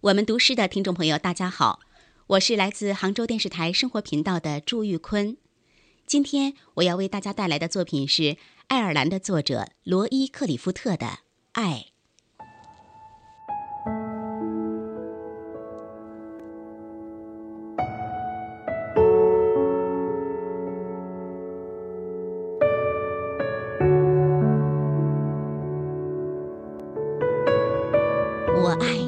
我们读诗的听众朋友，大家好，我是来自杭州电视台生活频道的朱玉坤。今天我要为大家带来的作品是爱尔兰的作者罗伊·克里夫特的《爱》。我爱。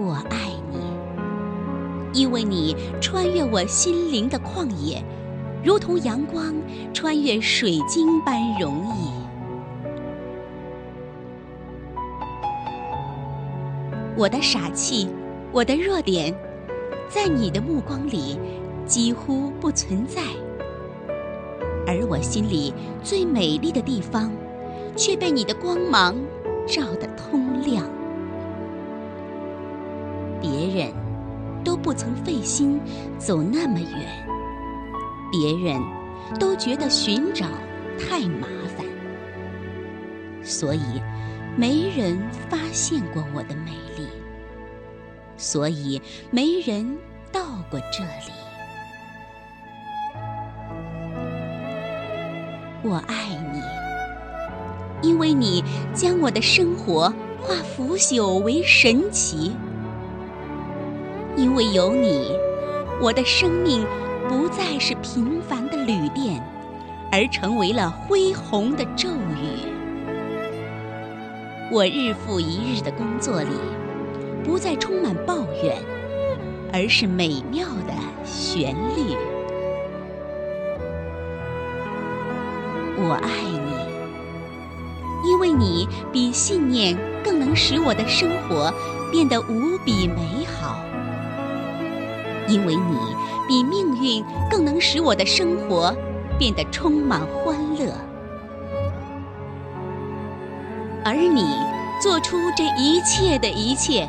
我爱你，因为你穿越我心灵的旷野，如同阳光穿越水晶般容易。我的傻气，我的弱点，在你的目光里几乎不存在，而我心里最美丽的地方，却被你的光芒照得通亮。别人都不曾费心走那么远，别人都觉得寻找太麻烦，所以没人发现过我的美丽，所以没人到过这里。我爱你，因为你将我的生活化腐朽为神奇。因为有你，我的生命不再是平凡的旅店，而成为了恢宏的咒语。我日复一日的工作里，不再充满抱怨，而是美妙的旋律。我爱你，因为你比信念更能使我的生活变得无比美好。因为你比命运更能使我的生活变得充满欢乐，而你做出这一切的一切，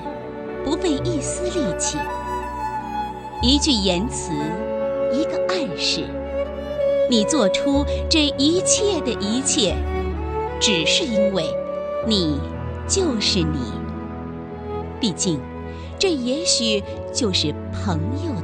不费一丝力气，一句言辞，一个暗示，你做出这一切的一切，只是因为，你就是你。毕竟。这也许就是朋友。